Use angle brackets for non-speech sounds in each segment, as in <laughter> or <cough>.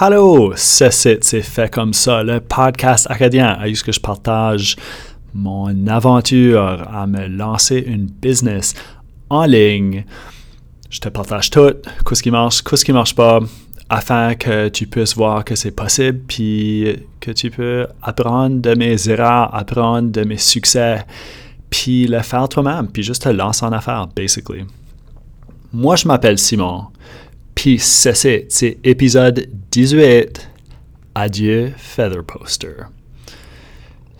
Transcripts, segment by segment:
Hello, c'est c'est fait comme ça, le podcast acadien, où je partage mon aventure à me lancer une business en ligne. Je te partage tout, qu'est-ce qui marche, qu'est-ce qui marche pas, afin que tu puisses voir que c'est possible, puis que tu peux apprendre de mes erreurs, apprendre de mes succès, puis le faire toi-même, puis juste te lancer en affaires, basically. Moi, je m'appelle Simon, puis c'est c'est épisode 18. Adieu, Feather Poster.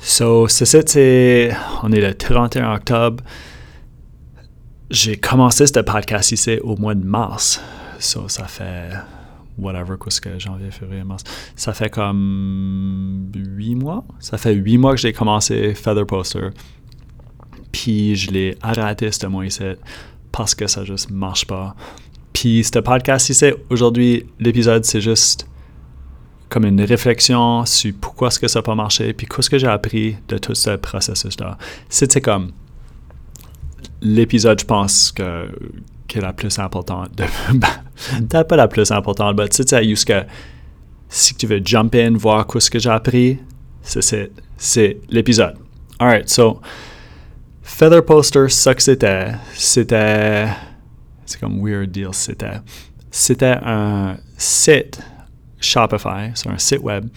So, c'est c'est, on est le 31 octobre. J'ai commencé ce podcast ici au mois de mars. So, ça fait whatever, qu'est-ce que janvier, février, mars. Ça fait comme huit mois. Ça fait huit mois que j'ai commencé Feather Poster. Puis je l'ai arrêté ce mois ici parce que ça juste marche pas. Puis ce podcast ici, aujourd'hui, l'épisode, c'est juste comme une réflexion sur pourquoi est-ce que ça n'a pas marché, puis qu'est-ce que j'ai appris de tout ce processus-là. C'est comme l'épisode, je pense, que, qui est la plus importante. <laughs> Peut-être pas la plus importante, mais tu sais, juste que si tu veux jump in, voir qu'est-ce que j'ai appris, c'est l'épisode. Alright, so, Feather Poster, ça que c'était, c'était, c'est comme weird deal, c'était, c'était un site Shopify, c'est un site web,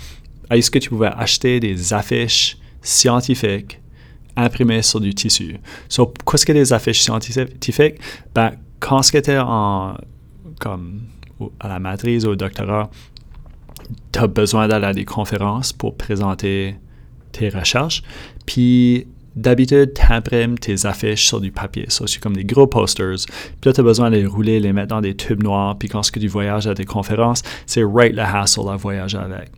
est-ce que tu pouvais acheter des affiches scientifiques imprimées sur du tissu? So, qu'est-ce que des affiches scientifiques? Ben, quand tu étais en, comme, à la maîtrise ou au doctorat, tu as besoin d'aller à des conférences pour présenter tes recherches. Puis, d'habitude, tu imprimes tes affiches sur du papier. Ça, c'est comme des gros posters. Puis là, tu as besoin de les rouler, les mettre dans des tubes noirs. Puis quand tu voyages à des conférences, c'est right le hassle à voyager avec.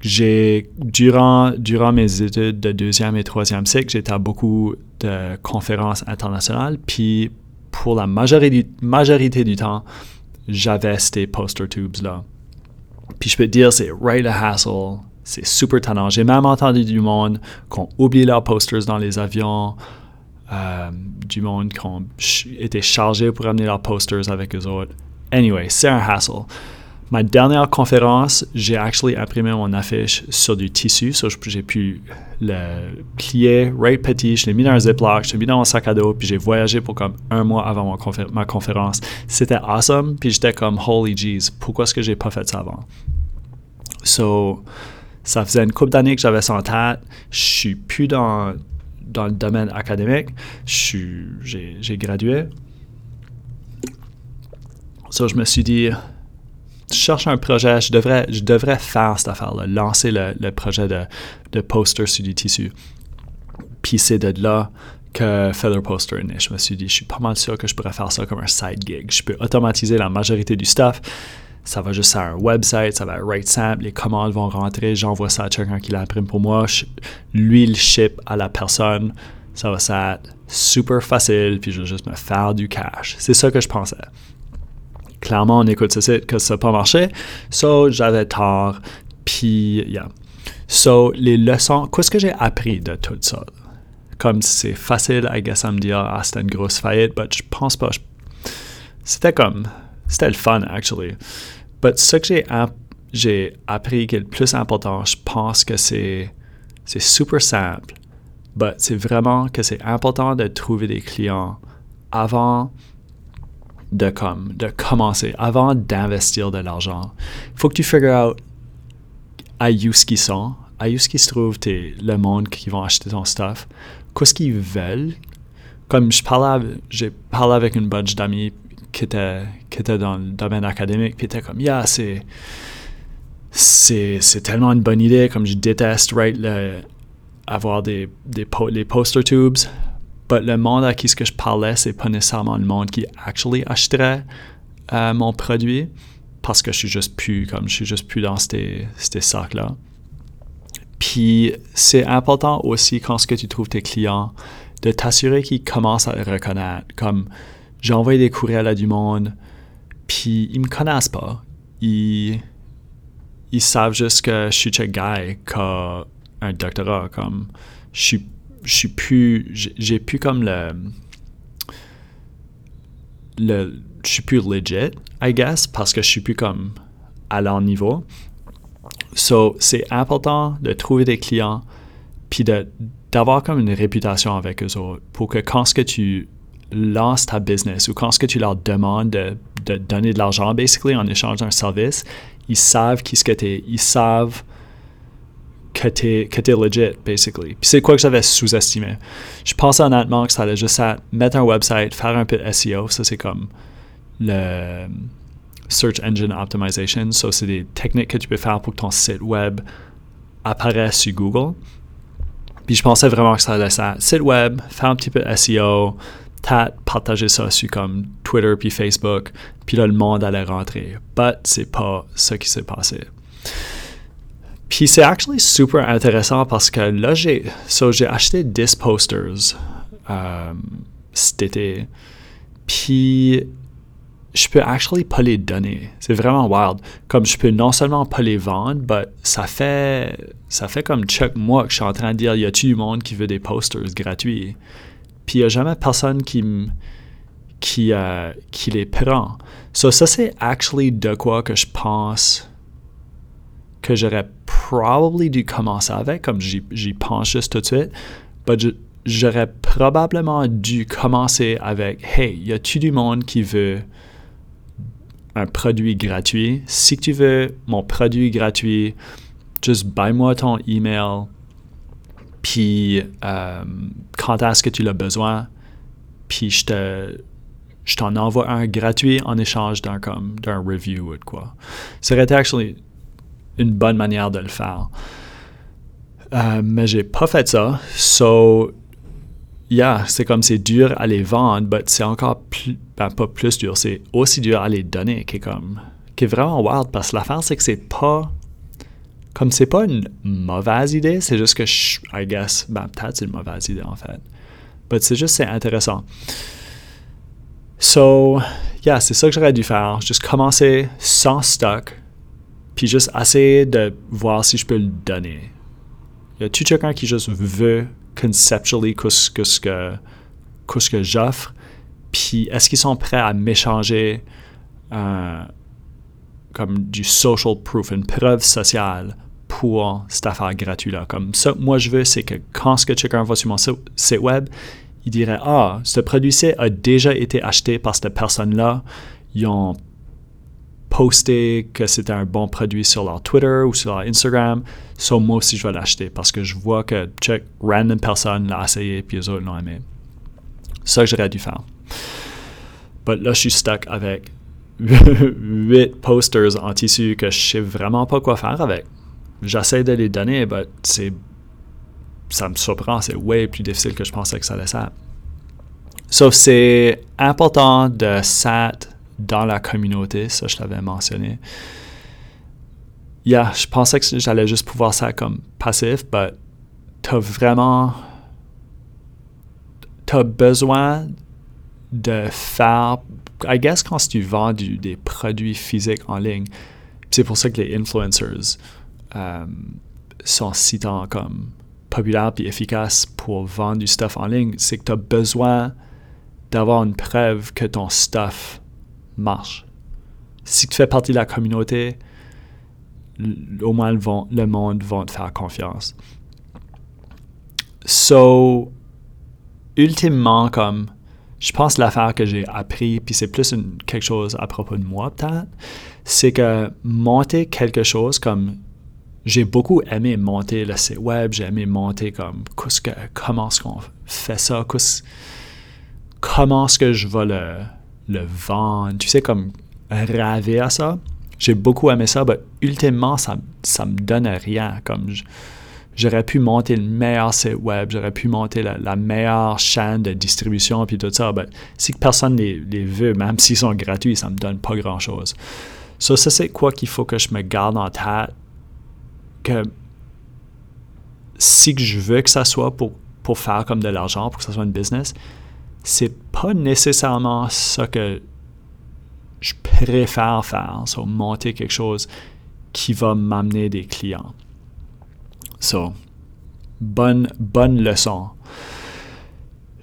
J'ai, durant, durant mes études de deuxième et troisième cycle, j'étais à beaucoup de conférences internationales. Puis pour la majorité, majorité du temps, j'avais ces poster tubes-là. Puis je peux te dire, c'est right le hassle c'est super tannant. J'ai même entendu du monde qui ont oublié leurs posters dans les avions, euh, du monde qui ont été chargés pour amener leurs posters avec eux autres. Anyway, c'est un hassle. Ma dernière conférence, j'ai actually imprimé mon affiche sur du tissu. So j'ai pu le plier right petit, je l'ai mis dans un Ziploc, je l'ai mis dans mon sac à dos, puis j'ai voyagé pour comme un mois avant ma conférence. C'était awesome, puis j'étais comme holy jeez, pourquoi est-ce que j'ai pas fait ça avant? So, ça faisait une couple d'années que j'avais ça en tête. Je suis plus dans, dans le domaine académique. J'ai gradué. Ça, je me suis dit, je cherche un projet, je devrais, je devrais faire cette affaire-là, lancer le, le, projet de, de poster sur du tissu. Puis c'est de là que Feather Poster est né. Je me suis dit, je suis pas mal sûr que je pourrais faire ça comme un side gig. Je peux automatiser la majorité du stuff ça va juste à un website, ça va être right simple, les commandes vont rentrer, j'envoie ça à quelqu'un qui l'imprime pour moi, lui il ship à la personne, ça va être super facile, puis je vais juste me faire du cash. C'est ça que je pensais. Clairement, on écoute ce site que ça n'a pas marché, so j'avais tort, puis yeah. So, les leçons, qu'est-ce que j'ai appris de tout ça? Comme c'est facile, I guess, à me dire, ah, c'était une grosse faillite, mais je pense pas. C'était comme, c'était le fun, actually. But ce que j'ai, appris qui est le plus important, je pense que c'est, c'est super simple. But c'est vraiment que c'est important de trouver des clients avant de, comme, de commencer, avant d'investir de l'argent. Il faut que tu figures out à où ce sont, à où ce qu'ils se trouvent le monde qui vont acheter ton stuff, qu'est-ce qu'ils veulent. Comme je parlais, j'ai parlé avec une bunch d'amis qui était, qui était dans le domaine académique, puis était comme, yeah, c'est, c'est, tellement une bonne idée, comme je déteste, right, avoir des, des les poster tubes, but le monde à qui ce que je parlais, c'est pas nécessairement le monde qui actually achèterait euh, mon produit, parce que je suis juste plus, comme, je suis juste plus dans ces, sacs-là. Puis c'est important aussi quand ce que tu trouves tes clients, de t'assurer qu'ils commencent à le reconnaître, comme j'ai envoyé des courriels à du monde, puis ils me connaissent pas. Ils, ils savent juste que je suis check guy qui a un doctorat. Comme, je suis, suis plus. J'ai plus comme le. Le, je suis plus legit, I guess, parce que je suis plus comme à leur niveau. So, c'est important de trouver des clients puis d'avoir comme une réputation avec eux autres pour que quand ce que tu lances ta business ou quand ce que tu leur demandes de, de donner de l'argent, basically, en échange d'un service, ils savent qui ce que t'es, ils savent que t'es, que es legit, basically. Puis c'est quoi que j'avais sous-estimé? Je pensais honnêtement que ça allait juste à mettre un website, faire un peu de SEO, ça c'est comme le Search Engine Optimization, ça c'est des techniques que tu peux faire pour que ton site web apparaisse sur Google. Puis je pensais vraiment que ça allait ça. Site web, faire un petit peu de SEO, partager ça sur comme Twitter puis Facebook, puis là le monde allait rentrer. But c'est pas ce qui s'est passé. Puis c'est actually super intéressant parce que là j'ai so j'ai acheté 10 posters euh, cet été. Puis je peux actually pas les donner. C'est vraiment wild. Comme je peux non seulement pas les vendre, mais ça fait ça fait comme chaque mois que je suis en train de dire y a-tu du monde qui veut des posters gratuits? Puis il n'y a jamais personne qui, qui, euh, qui les prend. So, ça, c'est actually de quoi que je pense que j'aurais probablement dû commencer avec, comme j'y pense juste tout de suite. But j'aurais probablement dû commencer avec Hey, y a-tu du monde qui veut un produit gratuit? Si tu veux mon produit gratuit, juste buy-moi ton email puis euh, quand est-ce que tu l'as besoin, puis je te je t'en envoie un gratuit en échange d'un comme d'un review ou de quoi. Ça aurait été une bonne manière de le faire. Euh, mais j'ai pas fait ça. So, yeah, c'est comme c'est dur à les vendre, mais c'est encore plus, ben, pas plus dur, c'est aussi dur à les donner qui est comme, qui est vraiment wild parce que l'affaire c'est que c'est pas comme c'est pas une mauvaise idée, c'est juste que, je, I guess, ben, peut-être c'est une mauvaise idée en fait. Mais c'est juste, c'est intéressant. So, yeah, c'est ça que j'aurais dû faire. Juste commencer sans stock, puis juste essayer de voir si je peux le donner. Y a-tu quelqu'un qui juste veut conceptually qu'est-ce que, que j'offre, puis est-ce qu'ils sont prêts à m'échanger euh, comme du social proof, une preuve sociale pour cette affaire gratuite-là. Comme ça, moi, je veux, c'est que quand ce que quelqu'un va sur mon site web, il dirait Ah, ce produit-ci a déjà été acheté par cette personne-là. Ils ont posté que c'était un bon produit sur leur Twitter ou sur leur Instagram. So, moi aussi, je vais l'acheter parce que je vois que check, random personne l'a essayé puis les autres l'ont aimé. Ça j'aurais dû faire. Mais là, je suis stuck avec <laughs> 8 posters en tissu que je sais vraiment pas quoi faire avec. J'essaie de les donner, mais c'est ça me surprend, c'est way plus difficile que je pensais que ça allait être. Sauf c'est important de s'être dans la communauté, ça je l'avais mentionné. Yeah, je pensais que j'allais juste pouvoir ça comme passif, mais t'as vraiment t'as besoin de faire I guess quand tu vends des produits physiques en ligne, c'est pour ça que les influencers euh, sont si tant comme populaires et efficaces pour vendre du stuff en ligne, c'est que tu as besoin d'avoir une preuve que ton stuff marche. Si tu fais partie de la communauté, au moins le, le monde va te faire confiance. So, ultimement, comme je pense l'affaire que j'ai appris, puis c'est plus quelque chose à propos de moi peut-être, c'est que monter quelque chose comme j'ai beaucoup aimé monter le site web, j'ai aimé monter comme comment est-ce qu'on fait ça, comment est-ce que je vais le, vendre, tu sais, comme rêver à ça. J'ai beaucoup aimé ça, mais ultimement, ça, ça me donne rien. Comme j'aurais pu monter le meilleur site web, j'aurais pu monter la, meilleure chaîne de distribution, puis tout ça. Ben, si personne les, les veut, même s'ils sont gratuits, ça me donne pas grand-chose. ça, c'est quoi qu'il faut que je me garde en tête, que si je veux que ça soit pour, pour faire comme de l'argent, pour que ça soit une business, c'est pas nécessairement ça que je préfère faire, so, monter quelque chose qui va m'amener des clients. So, bonne, bonne leçon.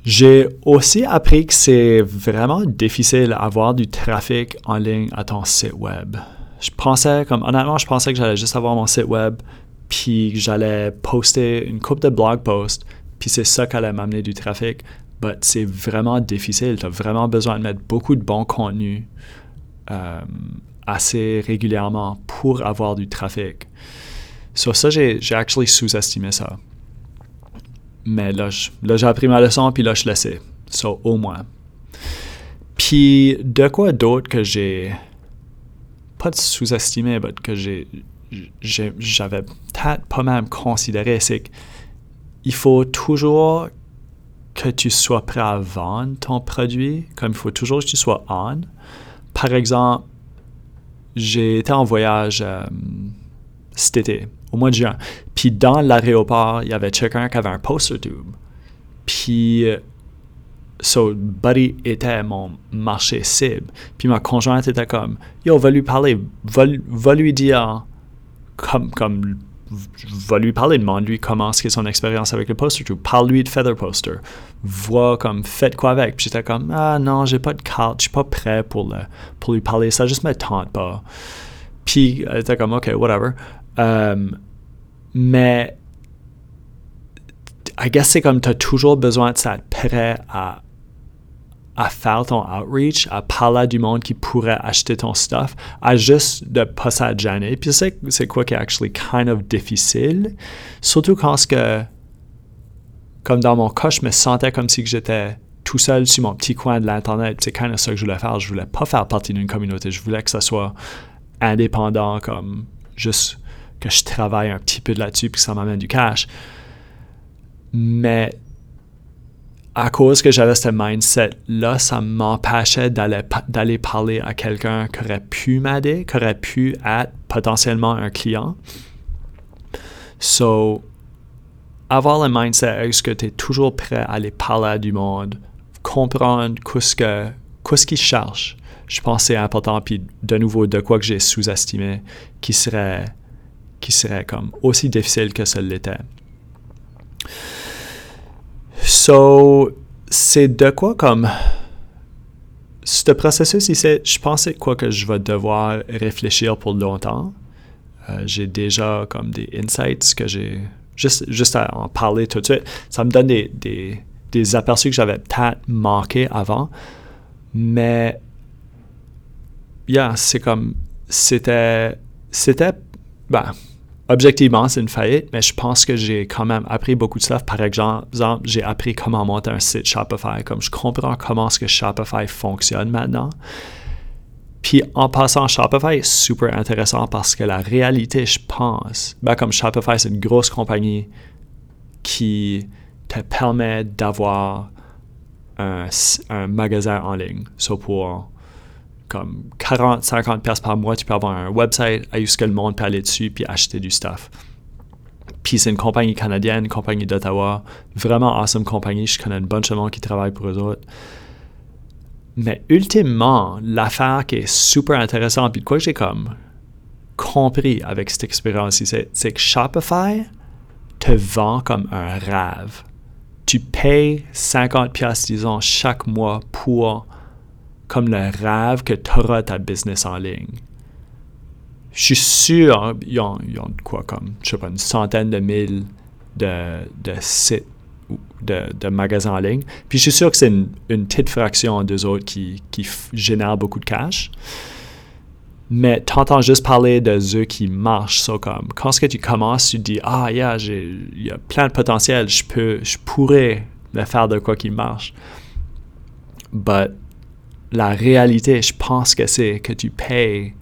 J'ai aussi appris que c'est vraiment difficile d'avoir du trafic en ligne à ton site web. Je pensais, comme honnêtement, je pensais que j'allais juste avoir mon site web, puis que j'allais poster une coupe de blog posts, puis c'est ça qui allait m'amener du trafic. Mais c'est vraiment difficile. Tu as vraiment besoin de mettre beaucoup de bon contenu euh, assez régulièrement pour avoir du trafic. Sur ça, j'ai, actually sous-estimé ça. Mais là, j'ai appris ma leçon, puis là, je le sais. Au moins. Puis, de quoi d'autre que j'ai pas sous-estimé, mais que j'avais peut-être pas même considéré, c'est qu'il faut toujours que tu sois prêt à vendre ton produit, comme il faut toujours que tu sois on. Par exemple, j'ai été en voyage euh, cet été, au mois de juin. Puis dans l'aéroport, il y avait quelqu'un qui avait un poster tube. Puis, so, Buddy était mon marché cible. Puis ma conjointe était comme, yo, va lui parler, va, lui dire, comme, comme, va lui parler, demande-lui comment est son expérience avec le poster tube. Parle-lui de Feather Poster. Vois comme, faites quoi avec. Puis j'étais comme, ah non, j'ai pas de carte, je suis pas prêt pour, pour lui parler, ça juste me tente pas. Puis elle était comme, ok, whatever. Euh, mais, I guess c'est comme tu as toujours besoin de ça, prêt à, à faire ton outreach, à parler du monde qui pourrait acheter ton stuff, à juste de pas s'adjaner. Puis c'est, c'est quoi qui est actually kind of difficile, surtout quand ce que, comme dans mon cas, je me sentais comme si j'étais tout seul sur mon petit coin de l'Internet. C'est kind of ça que je voulais faire. Je voulais pas faire partie d'une communauté. Je voulais que ça soit indépendant, comme juste que je travaille un petit peu là-dessus puis que ça m'amène du cash. Mais à cause que j'avais ce mindset-là, ça m'empêchait d'aller parler à quelqu'un qui aurait pu m'aider, qui aurait pu être potentiellement un client. So, avoir le mindset, est-ce que tu es toujours prêt à aller parler à du monde, comprendre qu'est-ce que, qu'est-ce qu'ils cherchent? Je pense que c'est important, puis de nouveau, de quoi que j'ai sous-estimé, qui serait qui serait comme aussi difficile que ça l'était. So, c'est de quoi comme ce processus ici, je pensais quoi que je vais devoir réfléchir pour longtemps. Euh, j'ai déjà comme des insights que j'ai juste, juste à en parler tout de suite. Ça me donne des, des, des aperçus que j'avais peut-être manqué avant. Mais, yeah, c'est comme, c'était, c'était, ben, objectivement, c'est une faillite, mais je pense que j'ai quand même appris beaucoup de stuff. Par exemple, j'ai appris comment monter un site Shopify, comme je comprends comment ce que Shopify fonctionne maintenant. Puis en passant, Shopify est super intéressant parce que la réalité, je pense, ben comme Shopify, c'est une grosse compagnie qui te permet d'avoir un, magasin en ligne. Pour comme 40, 50 pièces par mois, tu peux avoir un website à ce que le monde peut aller dessus puis acheter du stuff. Puis c'est une compagnie canadienne, une compagnie d'Ottawa, vraiment awesome compagnie. Je connais une bonne de qui travaille pour eux autres. Mais ultimement, l'affaire qui est super intéressante, puis quoi j'ai comme compris avec cette expérience c'est que Shopify te vend comme un rêve. Tu payes 50 pièces disons chaque mois pour comme le rêve que tu auras ta business en ligne. Je suis sûr, ils ont, quoi, comme, je sais pas, une centaine de mille de, de sites, de, de, magasins en ligne. Puis je suis sûr que c'est une, petite fraction d'eux autres qui, qui génèrent beaucoup de cash. Mais tu entends juste parler de ceux qui marchent. So comme, quand ce que tu commences, tu te dis, ah, yeah, il y a plein de potentiel, je, peux, je pourrais faire de quoi qui marche. But la réalité, je pense que c'est que tu payes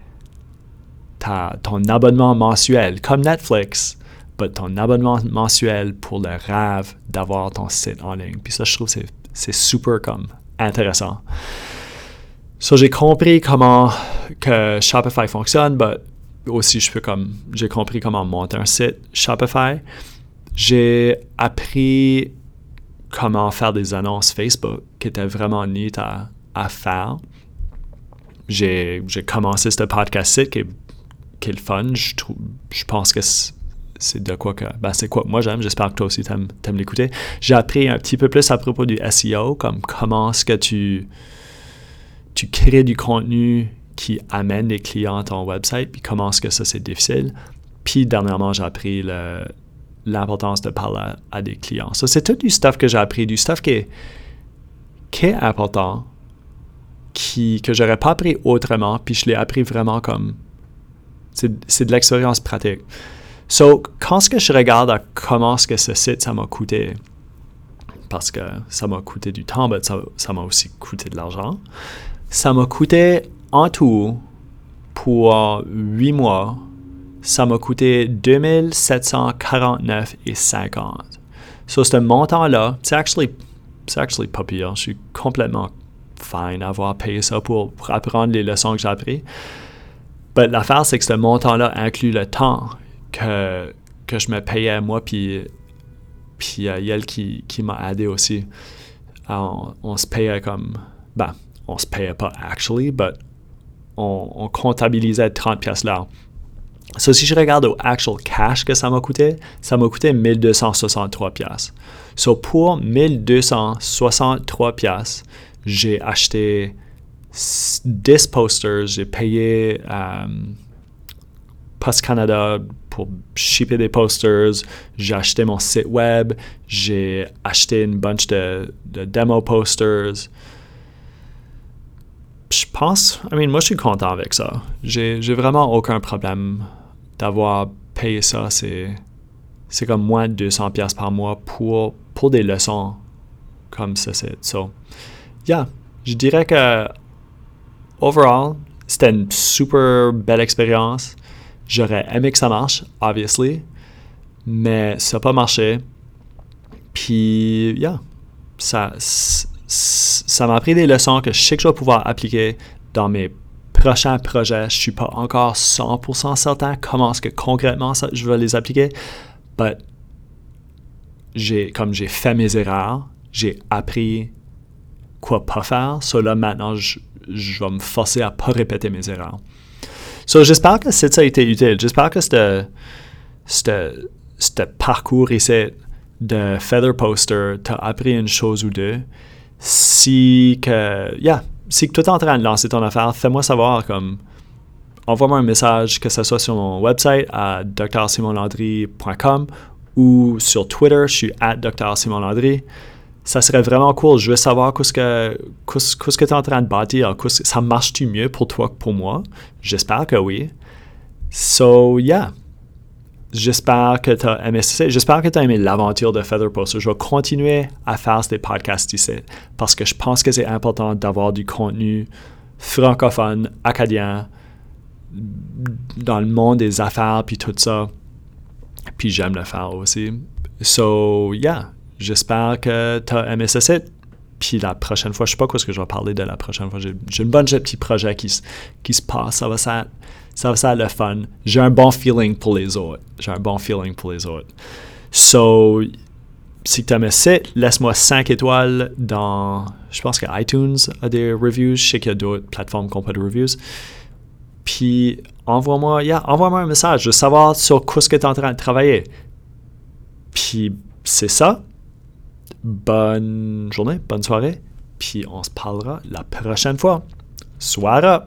ton abonnement mensuel, comme Netflix, mais ton abonnement mensuel pour le rêve d'avoir ton site en ligne. Puis ça, je trouve que c'est super comme intéressant. So, j'ai compris comment que Shopify fonctionne, mais aussi je peux comme j'ai compris comment monter un site Shopify. J'ai appris comment faire des annonces Facebook qui étaient vraiment neat à, à faire. J'ai commencé ce podcast-ci qui, est le fun. Je, je pense que c'est de quoi que. Ben c'est quoi moi j'aime. J'espère que toi aussi t'aimes aimes, l'écouter. J'ai appris un petit peu plus à propos du SEO, comme comment est-ce que tu, tu crées du contenu qui amène des clients à ton website, puis comment est-ce que ça, c'est difficile. Puis dernièrement, j'ai appris l'importance de parler à, des clients. Ça, c'est tout du stuff que j'ai appris, du stuff qui qui est important, qui, que j'aurais pas appris autrement, puis je l'ai appris vraiment comme... C'est de l'expérience pratique. So, quand ce que je regarde comment ce que ce site, ça m'a coûté, parce que ça m'a coûté du temps, mais ça m'a aussi coûté de l'argent, ça m'a coûté en tout, pour 8 mois, ça m'a coûté 2749,50. So, ce montant-là, c'est actually, actually pas pire. Je suis complètement fine d'avoir payé ça pour, apprendre les leçons que j'ai apprises. Mais l'affaire, c'est que ce montant-là inclut le temps que, que je me payais moi, puis, puis elle qui, qui m'a aidé aussi. on, se payait comme. Ben, on se payait pas actually, but on, comptabilisait 30 pièces là. So, si je regarde au actual cash que ça m'a coûté, ça m'a coûté 1263 pièces. So, pour 1263 pièces, j'ai acheté 10 posters, j'ai payé euh, Post Canada pour shipper des posters, j'ai acheté mon site web, j'ai acheté une bunch de, de demo posters, je pense, moi je suis content avec ça. J'ai, vraiment aucun problème d'avoir payé ça. C'est, comme moins de 200 pièces par mois pour, pour des leçons comme ça. So, yeah, je dirais que overall, c'était une super belle expérience. J'aurais aimé que ça marche, obviously, mais ça n'a pas marché. Puis, yeah, ça, ça m'a appris des leçons que je sais que je vais pouvoir appliquer dans mes prochains projets. Je ne suis pas encore 100% certain comment est-ce que concrètement je vais les appliquer. Mais comme j'ai fait mes erreurs, j'ai appris quoi pas faire. So là, maintenant, je, vais me forcer à pas répéter mes erreurs. So, j'espère que ça a été utile. J'espère que ce parcours ici de Feather Poster t'a appris une chose ou deux si que, si que tu es en train de lancer ton affaire, fais-moi savoir comme envoie-moi un message, que ce soit sur mon website à drsimonlandry.com ou sur Twitter, je suis at drsimonlandry. Ça serait vraiment cool. Je veux savoir qu'est-ce que qu'est-ce que tu es en train de bâtir? Ça marche-tu mieux pour toi que pour moi? J'espère que oui. So, yeah. J'espère que tu as aimé J'espère que tu aimé l'aventure de Feather Poster. Je vais continuer à faire ces podcasts ici parce que je pense que c'est important d'avoir du contenu francophone, acadien, dans le monde des affaires, puis tout ça. Puis j'aime le faire aussi. So, yeah, j'espère que tu as aimé ce site. Puis la prochaine fois, je sais pas quoi ce que je vais parler de la prochaine fois. J'ai une bonne de petits projets qui, qui se passent. Ça va être ça va être le fun. J'ai un bon feeling pour les autres. J'ai un bon feeling pour les autres. So, si tu aimes ça, laisse-moi 5 étoiles dans, je pense que iTunes a des reviews. Je sais qu'il y a d'autres plateformes qui n'ont pas de reviews. Puis, envoie-moi envoie un message. Je veux savoir sur quoi ce que tu es en train de travailler. Puis, c'est ça. Bonne journée, bonne soirée. Puis, on se parlera la prochaine fois. Soirée!